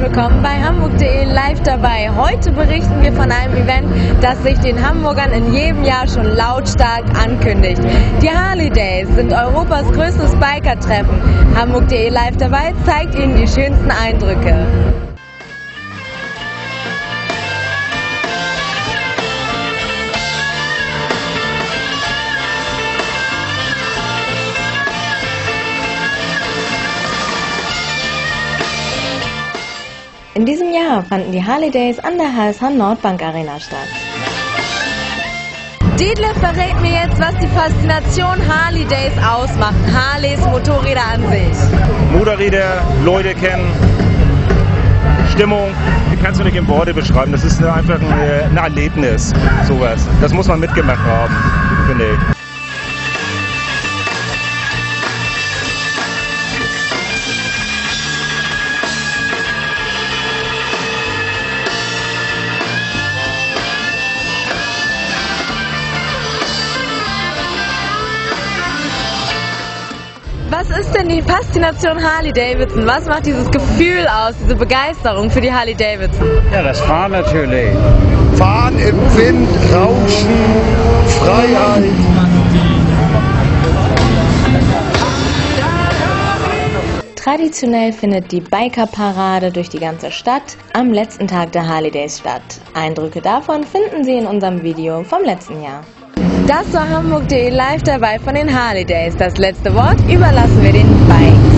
willkommen bei Hamburg.de live dabei. Heute berichten wir von einem Event, das sich den Hamburgern in jedem Jahr schon lautstark ankündigt. Die Harley Days sind Europas größtes Biker-Treffen. Hamburg.de live dabei zeigt Ihnen die schönsten Eindrücke. In diesem Jahr fanden die Harley Days an der HSH Nordbank Arena statt. Dietler verrät mir jetzt, was die Faszination Harley Days ausmacht. Harleys Motorräder an sich. Motorräder, Leute kennen, Stimmung, die kannst du nicht in Worte beschreiben. Das ist einfach ein, ein Erlebnis, sowas. Das muss man mitgemacht haben, finde ich. Ist denn die Faszination Harley Davidson? Was macht dieses Gefühl aus, diese Begeisterung für die Harley Davidson? Ja, das Fahren natürlich. Fahren im Wind, Rauschen, Freiheit. Traditionell findet die Biker-Parade durch die ganze Stadt am letzten Tag der Harley Days statt. Eindrücke davon finden Sie in unserem Video vom letzten Jahr. Das war Hamburg.de live dabei von den Harley Days. Das letzte Wort überlassen wir den Bikes.